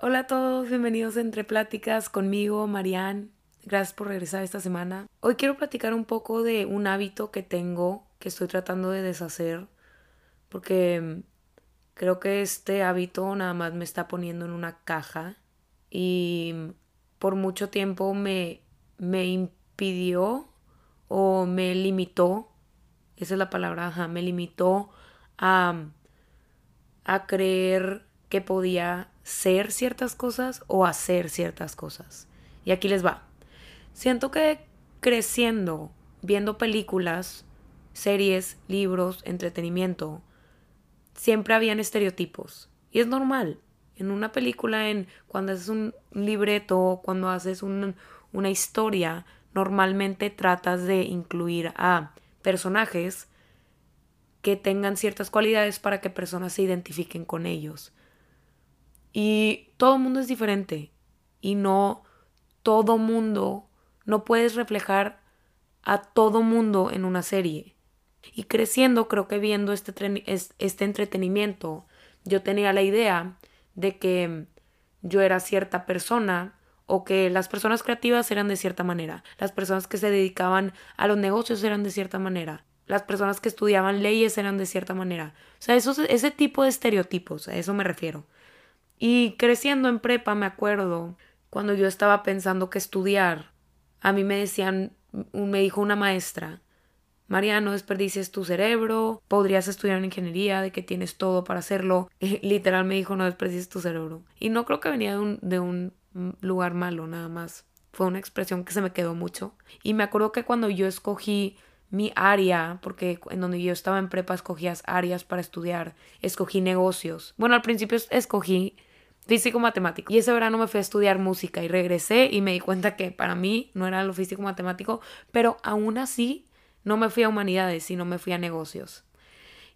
Hola a todos, bienvenidos a Entre Pláticas conmigo, Marianne. Gracias por regresar esta semana. Hoy quiero platicar un poco de un hábito que tengo que estoy tratando de deshacer porque creo que este hábito nada más me está poniendo en una caja y por mucho tiempo me, me impidió o me limitó, esa es la palabra, ajá, me limitó a, a creer que podía ser ciertas cosas o hacer ciertas cosas. Y aquí les va. Siento que creciendo, viendo películas, series, libros, entretenimiento, siempre habían estereotipos. Y es normal. En una película, en cuando haces un libreto, cuando haces una historia, normalmente tratas de incluir a personajes que tengan ciertas cualidades para que personas se identifiquen con ellos. Y todo mundo es diferente. Y no todo mundo, no puedes reflejar a todo mundo en una serie. Y creciendo, creo que viendo este, este entretenimiento, yo tenía la idea de que yo era cierta persona o que las personas creativas eran de cierta manera, las personas que se dedicaban a los negocios eran de cierta manera, las personas que estudiaban leyes eran de cierta manera. O sea, eso, ese tipo de estereotipos, a eso me refiero. Y creciendo en prepa, me acuerdo, cuando yo estaba pensando que estudiar, a mí me decían, me dijo una maestra, María, no desperdicies tu cerebro, podrías estudiar en ingeniería, de que tienes todo para hacerlo. literal me dijo, no desperdicies tu cerebro. Y no creo que venía de un, de un lugar malo, nada más. Fue una expresión que se me quedó mucho. Y me acuerdo que cuando yo escogí mi área, porque en donde yo estaba en prepa escogías áreas para estudiar, escogí negocios. Bueno, al principio escogí físico matemático. Y ese verano me fui a estudiar música y regresé y me di cuenta que para mí no era lo físico matemático, pero aún así no me fui a humanidades, sino me fui a negocios.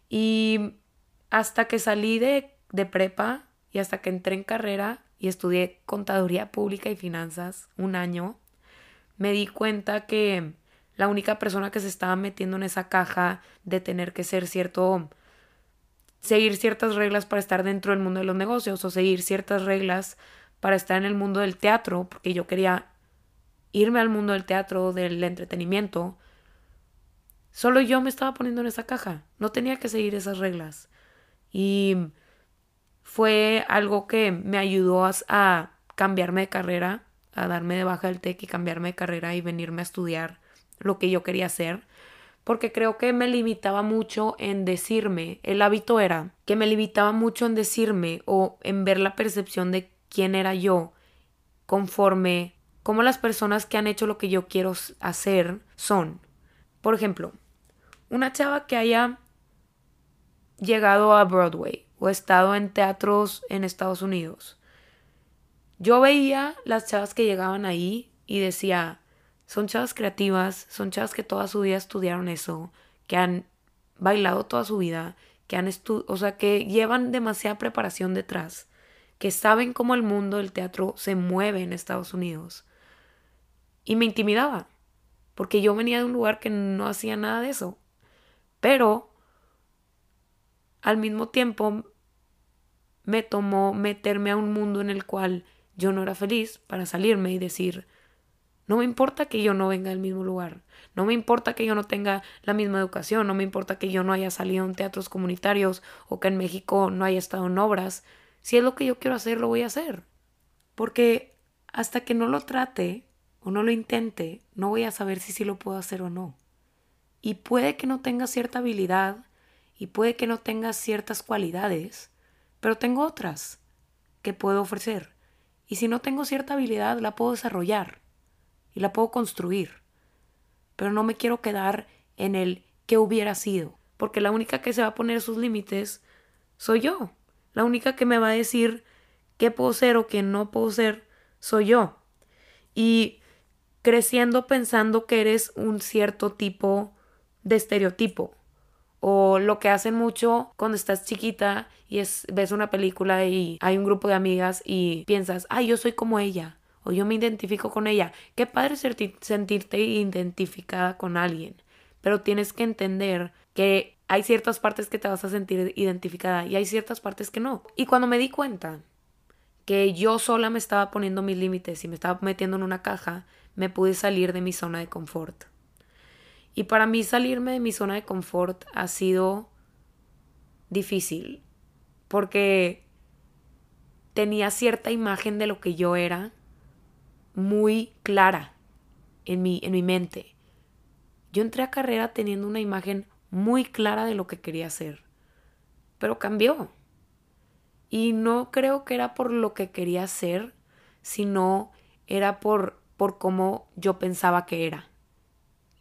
Y hasta que salí de, de prepa y hasta que entré en carrera y estudié contaduría pública y finanzas un año, me di cuenta que la única persona que se estaba metiendo en esa caja de tener que ser cierto, seguir ciertas reglas para estar dentro del mundo de los negocios o seguir ciertas reglas para estar en el mundo del teatro, porque yo quería irme al mundo del teatro, del entretenimiento, Solo yo me estaba poniendo en esa caja. No tenía que seguir esas reglas. Y fue algo que me ayudó a, cambiarme de carrera, a darme de baja del TEC y cambiarme de carrera y venirme a estudiar lo que yo quería hacer. Porque creo que me limitaba mucho en decirme, el hábito era que me limitaba mucho en decirme o en ver la percepción de quién era yo conforme como las personas que han hecho lo que yo quiero hacer son. Por ejemplo, una chava que haya llegado a Broadway o estado en teatros en Estados Unidos. Yo veía las chavas que llegaban ahí y decía, son chavas creativas, son chavas que toda su vida estudiaron eso, que han bailado toda su vida, que han o sea, que llevan demasiada preparación detrás, que saben cómo el mundo del teatro se mueve en Estados Unidos. Y me intimidaba, porque yo venía de un lugar que no hacía nada de eso. Pero al mismo tiempo me tomó meterme a un mundo en el cual yo no era feliz para salirme y decir, no me importa que yo no venga del mismo lugar, no me importa que yo no tenga la misma educación, no me importa que yo no haya salido en teatros comunitarios o que en México no haya estado en obras, si es lo que yo quiero hacer, lo voy a hacer. Porque hasta que no lo trate o no lo intente, no voy a saber si sí lo puedo hacer o no. Y puede que no tenga cierta habilidad y puede que no tenga ciertas cualidades, pero tengo otras que puedo ofrecer. Y si no tengo cierta habilidad, la puedo desarrollar y la puedo construir. Pero no me quiero quedar en el que hubiera sido, porque la única que se va a poner sus límites soy yo. La única que me va a decir qué puedo ser o qué no puedo ser soy yo. Y creciendo pensando que eres un cierto tipo de estereotipo. O lo que hacen mucho cuando estás chiquita y es, ves una película y hay un grupo de amigas y piensas, ay, yo soy como ella. O yo me identifico con ella. Qué padre sentirte identificada con alguien. Pero tienes que entender que hay ciertas partes que te vas a sentir identificada y hay ciertas partes que no. Y cuando me di cuenta que yo sola me estaba poniendo mis límites y me estaba metiendo en una caja, me pude salir de mi zona de confort. Y para mí salirme de mi zona de confort ha sido difícil, porque tenía cierta imagen de lo que yo era muy clara en mi, en mi mente. Yo entré a carrera teniendo una imagen muy clara de lo que quería hacer, pero cambió. Y no creo que era por lo que quería hacer, sino era por, por cómo yo pensaba que era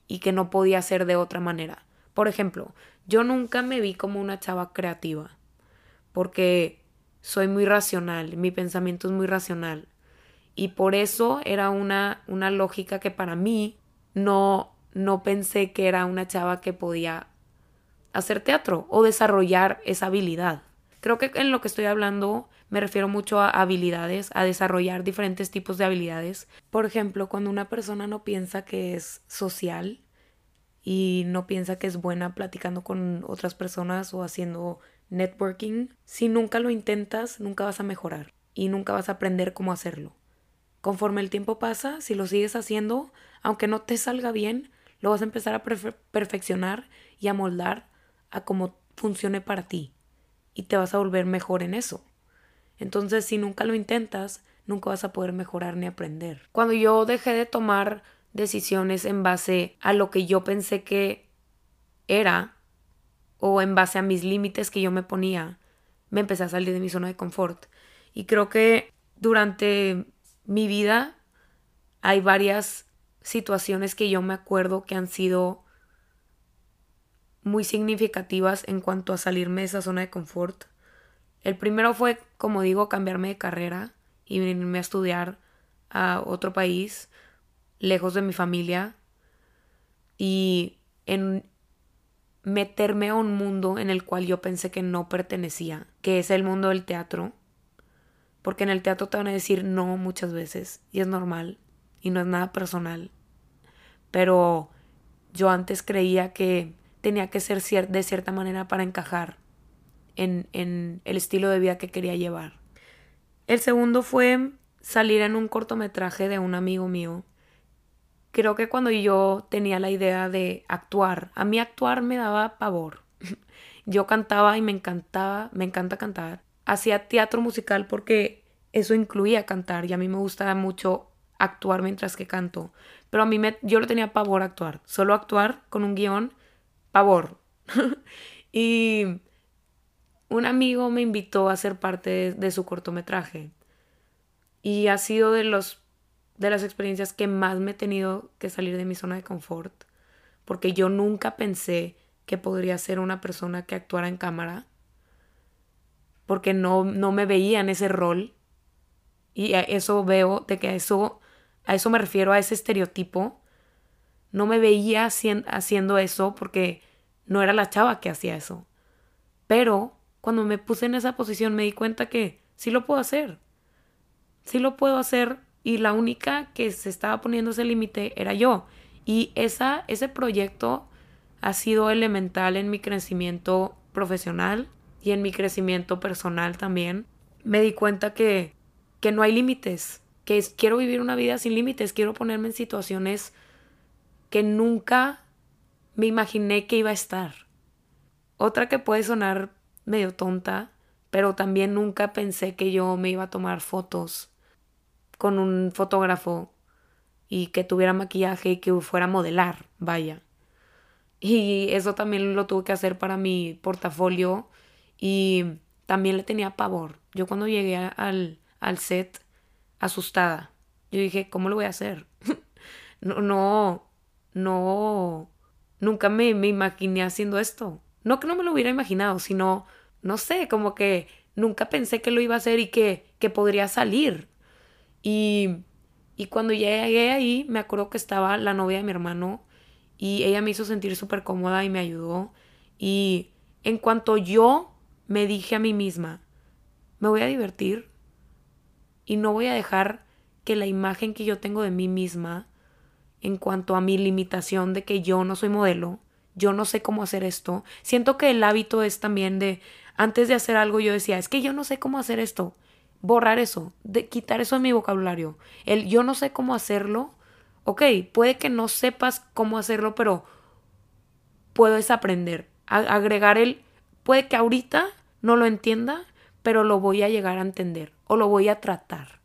y que no podía ser de otra manera. Por ejemplo, yo nunca me vi como una chava creativa, porque soy muy racional, mi pensamiento es muy racional. Y por eso era una, una lógica que para mí no, no pensé que era una chava que podía hacer teatro o desarrollar esa habilidad. Creo que en lo que estoy hablando me refiero mucho a habilidades, a desarrollar diferentes tipos de habilidades. Por ejemplo, cuando una persona no piensa que es social y no piensa que es buena platicando con otras personas o haciendo networking, si nunca lo intentas, nunca vas a mejorar y nunca vas a aprender cómo hacerlo. Conforme el tiempo pasa, si lo sigues haciendo, aunque no te salga bien, lo vas a empezar a perfeccionar y a moldar a cómo funcione para ti y te vas a volver mejor en eso. Entonces, si nunca lo intentas, nunca vas a poder mejorar ni aprender. Cuando yo dejé de tomar decisiones en base a lo que yo pensé que era o en base a mis límites que yo me ponía, me empecé a salir de mi zona de confort. Y creo que durante mi vida hay varias situaciones que yo me acuerdo que han sido muy significativas en cuanto a salirme de esa zona de confort. El primero fue, como digo, cambiarme de carrera y venirme a estudiar a otro país, lejos de mi familia, y en meterme a un mundo en el cual yo pensé que no pertenecía, que es el mundo del teatro, porque en el teatro te van a decir no muchas veces, y es normal, y no es nada personal, pero yo antes creía que tenía que ser de cierta manera para encajar en, en el estilo de vida que quería llevar. El segundo fue salir en un cortometraje de un amigo mío. Creo que cuando yo tenía la idea de actuar, a mí actuar me daba pavor. Yo cantaba y me encantaba, me encanta cantar. Hacía teatro musical porque eso incluía cantar y a mí me gustaba mucho actuar mientras que canto. Pero a mí me, yo lo tenía pavor actuar. Solo actuar con un guion pavor. y un amigo me invitó a ser parte de, su cortometraje. Y ha sido de, los, de las experiencias que más me he tenido que salir de mi zona de confort. Porque yo nunca pensé que podría ser una persona que actuara en cámara. Porque no, no me veía en ese rol. Y a eso veo, de que a eso, a eso me refiero, a ese estereotipo no me veía haciendo eso porque no era la chava que hacía eso. Pero cuando me puse en esa posición me di cuenta que sí lo puedo hacer. Sí lo puedo hacer y la única que se estaba poniendo ese límite era yo. Y esa, ese proyecto ha sido elemental en mi crecimiento profesional y en mi crecimiento personal también. Me di cuenta que, que no hay límites, que quiero vivir una vida sin límites, quiero ponerme en situaciones que nunca me imaginé que iba a estar. Otra que puede sonar medio tonta, pero también nunca pensé que yo me iba a tomar fotos con un fotógrafo y que tuviera maquillaje y que fuera a modelar, vaya. Y eso también lo tuve que hacer para mi portafolio y también le tenía pavor. Yo cuando llegué al, al set, asustada, yo dije, ¿cómo lo voy a hacer? no, no, no, nunca me, me imaginé haciendo esto. No que no me lo hubiera imaginado, sino, no sé, como que nunca pensé que lo iba a hacer y que, que podría salir. Y, y cuando llegué ahí, me acuerdo que estaba la novia de mi hermano y ella me hizo sentir súper cómoda y me ayudó. Y en cuanto yo me dije a mí misma, me voy a divertir y no voy a dejar que la imagen que yo tengo de mí misma en cuanto a mi limitación de que yo no soy modelo, yo no sé cómo hacer esto. Siento que el hábito es también de, antes de hacer algo yo decía, es que yo no sé cómo hacer esto, borrar eso, quitar eso de mi vocabulario. El yo no sé cómo hacerlo. Ok, puede que no sepas cómo hacerlo, pero puedes aprender. agregar el, puede que ahorita no lo entienda, pero lo voy a llegar a entender o lo voy a tratar.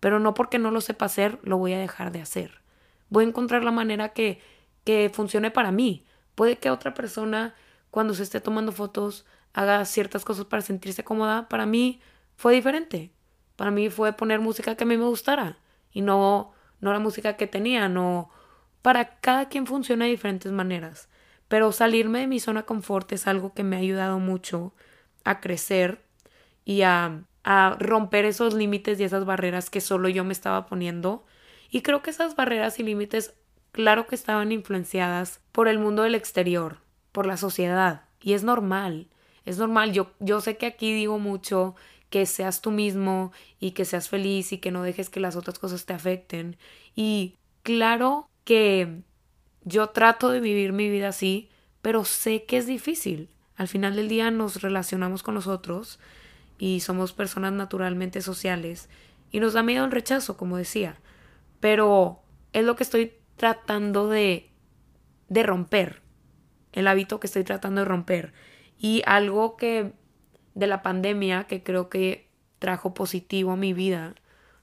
Pero no porque no lo sepa hacer, lo voy a dejar de hacer. Voy a encontrar la manera que, que funcione para mí. Puede que otra persona, cuando se esté tomando fotos, haga ciertas cosas para sentirse cómoda. Para mí fue diferente. Para mí fue poner música que a mí me gustara y no, no la música que tenía. No, para cada quien funciona de diferentes maneras. Pero salirme de mi zona de confort es algo que me ha ayudado mucho a crecer y a, a romper esos límites y esas barreras que solo yo me estaba poniendo. Y creo que esas barreras y límites, claro que estaban influenciadas por el mundo del exterior, por la sociedad. Y es normal, es normal. Yo, yo sé que aquí digo mucho que seas tú mismo y que seas feliz y que no dejes que las otras cosas te afecten. Y claro que yo trato de vivir mi vida así, pero sé que es difícil. Al final del día nos relacionamos con los otros y somos personas naturalmente sociales y nos da miedo el rechazo, como decía. Pero es lo que estoy tratando de, de romper, el hábito que estoy tratando de romper. Y algo que de la pandemia que creo que trajo positivo a mi vida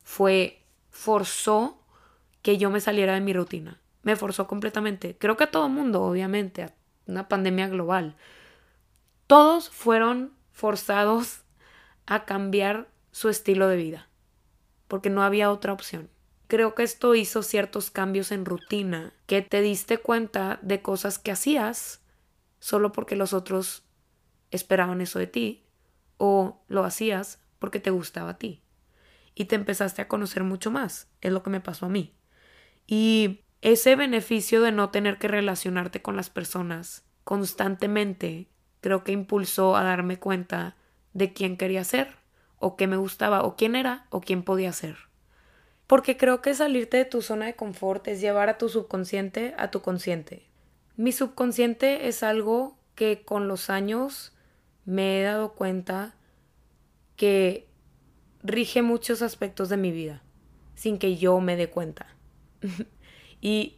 fue forzó que yo me saliera de mi rutina. Me forzó completamente. Creo que a todo mundo, obviamente, a una pandemia global. Todos fueron forzados a cambiar su estilo de vida, porque no había otra opción. Creo que esto hizo ciertos cambios en rutina, que te diste cuenta de cosas que hacías solo porque los otros esperaban eso de ti, o lo hacías porque te gustaba a ti. Y te empezaste a conocer mucho más, es lo que me pasó a mí. Y ese beneficio de no tener que relacionarte con las personas constantemente creo que impulsó a darme cuenta de quién quería ser, o qué me gustaba, o quién era, o quién podía ser. Porque creo que salirte de tu zona de confort es llevar a tu subconsciente a tu consciente. Mi subconsciente es algo que con los años me he dado cuenta que rige muchos aspectos de mi vida, sin que yo me dé cuenta. y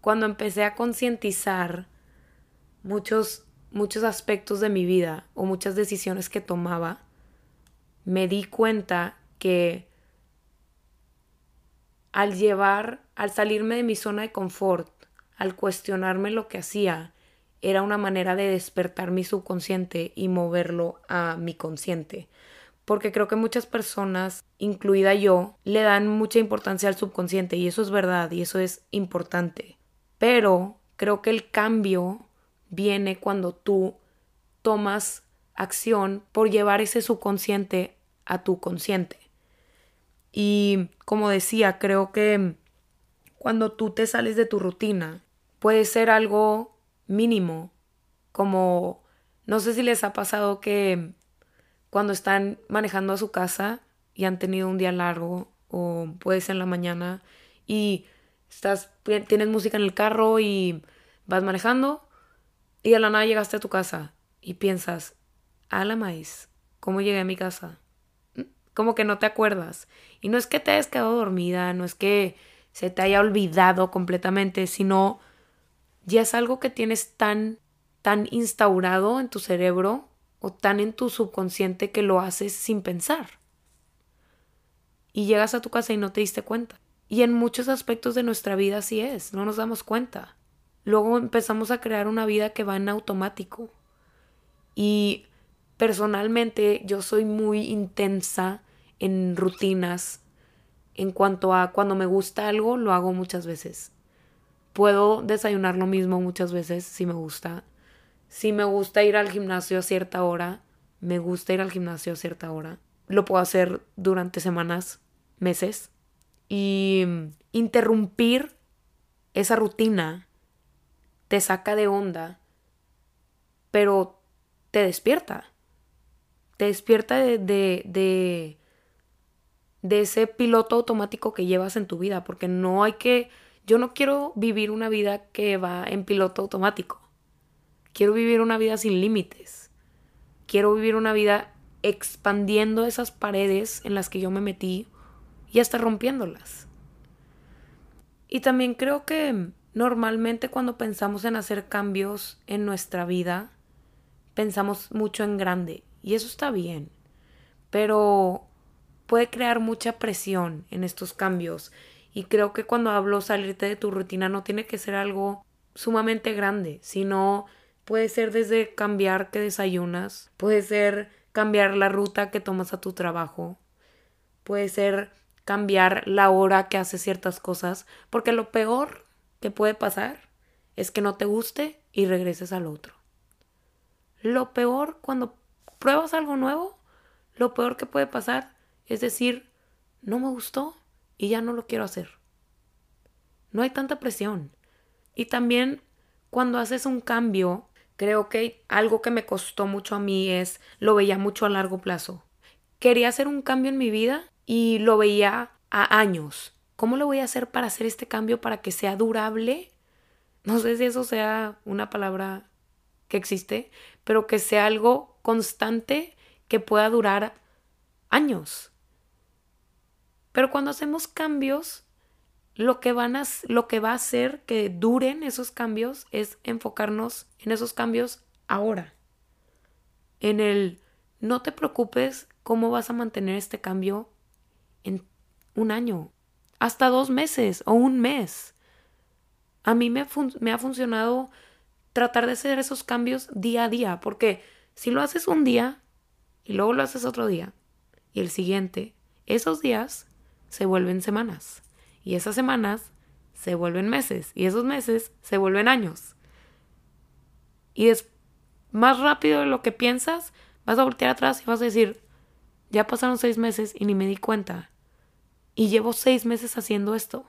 cuando empecé a concientizar muchos, muchos aspectos de mi vida o muchas decisiones que tomaba, me di cuenta que al llevar, al salirme de mi zona de confort, al cuestionarme lo que hacía, era una manera de despertar mi subconsciente y moverlo a mi consciente. Porque creo que muchas personas, incluida yo, le dan mucha importancia al subconsciente y eso es verdad y eso es importante. Pero creo que el cambio viene cuando tú tomas acción por llevar ese subconsciente a tu consciente. Y como decía, creo que cuando tú te sales de tu rutina, puede ser algo mínimo, como no sé si les ha pasado que cuando están manejando a su casa y han tenido un día largo o puede ser en la mañana y estás tienes música en el carro y vas manejando y de la nada llegaste a tu casa y piensas, a la maíz, ¿cómo llegué a mi casa? Como que no te acuerdas. Y no es que te hayas quedado dormida, no es que se te haya olvidado completamente, sino ya es algo que tienes tan, tan instaurado en tu cerebro o tan en tu subconsciente que lo haces sin pensar. Y llegas a tu casa y no te diste cuenta. Y en muchos aspectos de nuestra vida así es, no nos damos cuenta. Luego empezamos a crear una vida que va en automático. Y personalmente yo soy muy intensa en rutinas. En cuanto a cuando me gusta algo, lo hago muchas veces. Puedo desayunar lo mismo muchas veces si me gusta. Si me gusta ir al gimnasio a cierta hora, me gusta ir al gimnasio a cierta hora. Lo puedo hacer durante semanas, meses. Y interrumpir esa rutina te saca de onda, pero te despierta. Te despierta de, de, de, ese piloto automático que llevas en tu vida, porque no hay que... Yo no quiero vivir una vida que va en piloto automático. Quiero vivir una vida sin límites. Quiero vivir una vida expandiendo esas paredes en las que yo me metí y hasta rompiéndolas. Y también creo que normalmente cuando pensamos en hacer cambios en nuestra vida, pensamos mucho en grande y eso está bien, pero puede crear mucha presión en estos cambios y creo que cuando hablo salirte de tu rutina no tiene que ser algo sumamente grande, sino puede ser desde cambiar que desayunas, puede ser cambiar la ruta que tomas a tu trabajo, puede ser cambiar la hora que haces ciertas cosas, porque lo peor que puede pasar es que no te guste y regreses al otro. Lo peor cuando pruebas algo nuevo, lo peor que puede pasar es decir, no me gustó y ya no lo quiero hacer. No hay tanta presión. Y también cuando haces un cambio, creo que algo que me costó mucho a mí es, lo veía mucho a largo plazo. Quería hacer un cambio en mi vida y lo veía a años. ¿Cómo lo voy a hacer para hacer este cambio para que sea durable? No sé si eso sea una palabra que existe, pero que sea algo constante que pueda durar años. Pero cuando hacemos cambios, lo que, van a, lo que va a hacer que duren esos cambios es enfocarnos en esos cambios ahora. En el no te preocupes cómo vas a mantener este cambio en un año, hasta dos meses o un mes. A mí me, ha funcionado tratar de hacer esos cambios día a día, porque si lo haces un día y luego lo haces otro día y el siguiente, esos días se vuelven semanas y esas semanas se vuelven meses y esos meses se vuelven años. Y es más rápido de lo que piensas, vas a voltear atrás y vas a decir, ya pasaron seis meses y ni me di cuenta. Y llevo seis meses haciendo esto.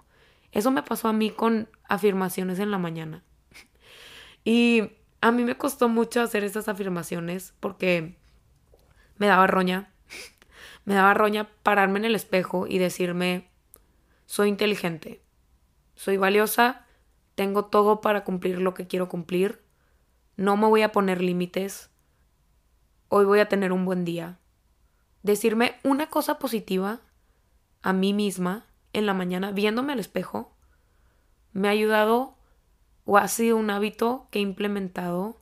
Eso me pasó a mí con afirmaciones en la mañana. y a mí me costó mucho hacer estas afirmaciones porque me daba roña. me daba roña pararme en el espejo y decirme, soy inteligente, soy valiosa, tengo todo para cumplir lo que quiero cumplir, no me voy a poner límites, hoy voy a tener un buen día. Decirme una cosa positiva a mí misma en la mañana viéndome al espejo me ha ayudado o ha sido un hábito que he implementado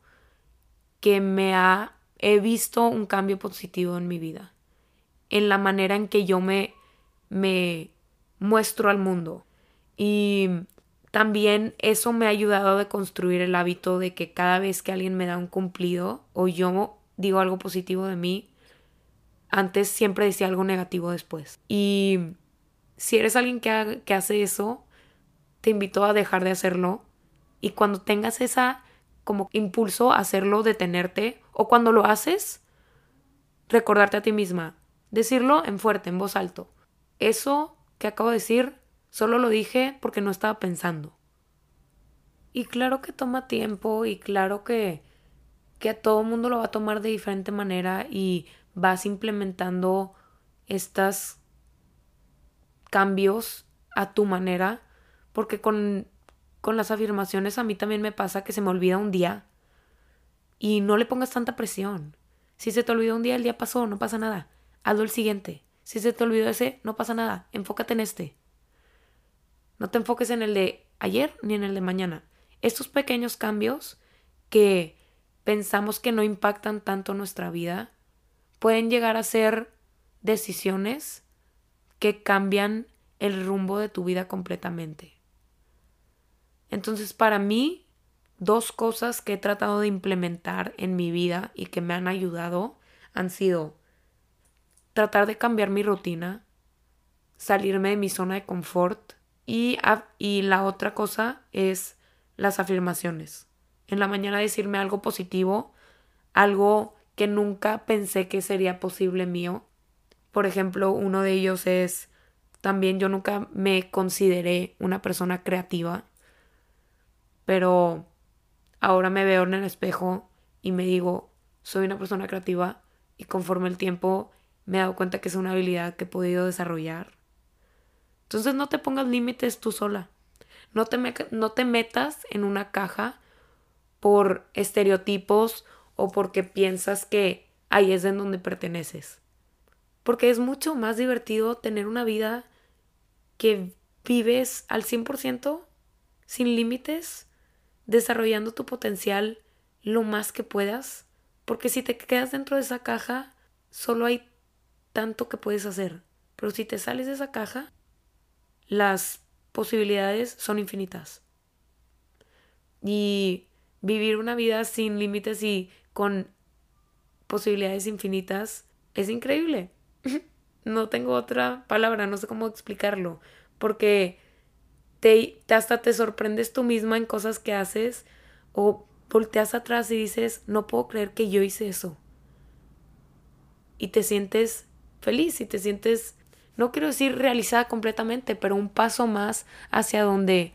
que me ha he visto un cambio positivo en mi vida en la manera en que yo me me muestro al mundo. Y también eso me ha ayudado a construir el hábito de que cada vez que alguien me da un cumplido o yo digo algo positivo de mí, antes siempre decía algo negativo después. Y si eres alguien que, que hace eso, te invito a dejar de hacerlo. Y cuando tengas esa como impulso a hacerlo, detenerte, o cuando lo haces, recordarte a ti misma, decirlo en fuerte, en voz alto. Eso que acabo de decir solo lo dije porque no estaba pensando. Y claro que toma tiempo y claro que, que a todo mundo lo va a tomar de diferente manera y vas implementando estos cambios a tu manera, porque con, con las afirmaciones a mí también me pasa que se me olvida un día y no le pongas tanta presión. Si se te olvidó un día, el día pasó, no pasa nada. Hazlo el siguiente. Si se te olvidó ese, no pasa nada, enfócate en este. No te enfoques en el de ayer ni en el de mañana. Estos pequeños cambios que pensamos que no impactan tanto nuestra vida pueden llegar a ser decisiones que cambian el rumbo de tu vida completamente. Entonces, para mí, dos cosas que he tratado de implementar en mi vida y que me han ayudado han sido tratar de cambiar mi rutina, salirme de mi zona de confort y, la otra cosa es las afirmaciones. En la mañana decirme algo positivo, algo que nunca pensé que sería posible mío. Por ejemplo, uno de ellos es también yo nunca me consideré una persona creativa, pero ahora me veo en el espejo y me digo, soy una persona creativa y conforme el tiempo me he dado cuenta que es una habilidad que he podido desarrollar. Entonces no te pongas límites tú sola. No te, no te metas en una caja por estereotipos o porque piensas que ahí es en donde perteneces. Porque es mucho más divertido tener una vida que vives al 100%, sin límites, desarrollando tu potencial lo más que puedas. Porque si te quedas dentro de esa caja, solo hay tanto que puedes hacer. Pero si te sales de esa caja, las posibilidades son infinitas. Y vivir una vida sin límites y con posibilidades infinitas es increíble. no tengo otra palabra, no sé cómo explicarlo, porque te, hasta te sorprendes tú misma en cosas que haces o volteas atrás y dices, no puedo creer que yo hice eso. Y te sientes feliz y te sientes, no quiero decir realizada completamente, pero un paso más hacia donde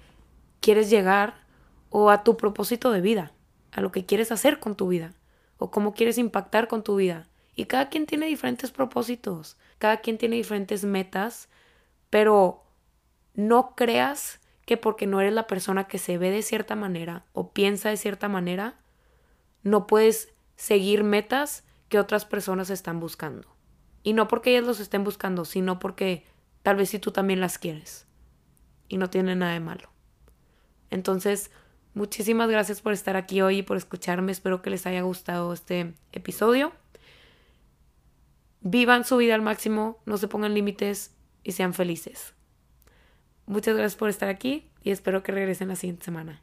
quieres llegar o a tu propósito de vida, a lo que quieres hacer con tu vida o cómo quieres impactar con tu vida. Y cada quien tiene diferentes propósitos, cada quien tiene diferentes metas, pero no creas que porque no eres la persona que se ve de cierta manera o piensa de cierta manera, no puedes seguir metas que otras personas están buscando. Y no porque ellas los estén buscando, sino porque tal vez si tú también las quieres. Y no tiene nada de malo. Entonces, muchísimas gracias por estar aquí hoy y por escucharme. Espero que les haya gustado este episodio vivan su vida al máximo, no se pongan límites y sean felices. Muchas gracias por estar aquí y espero que regresen la siguiente semana.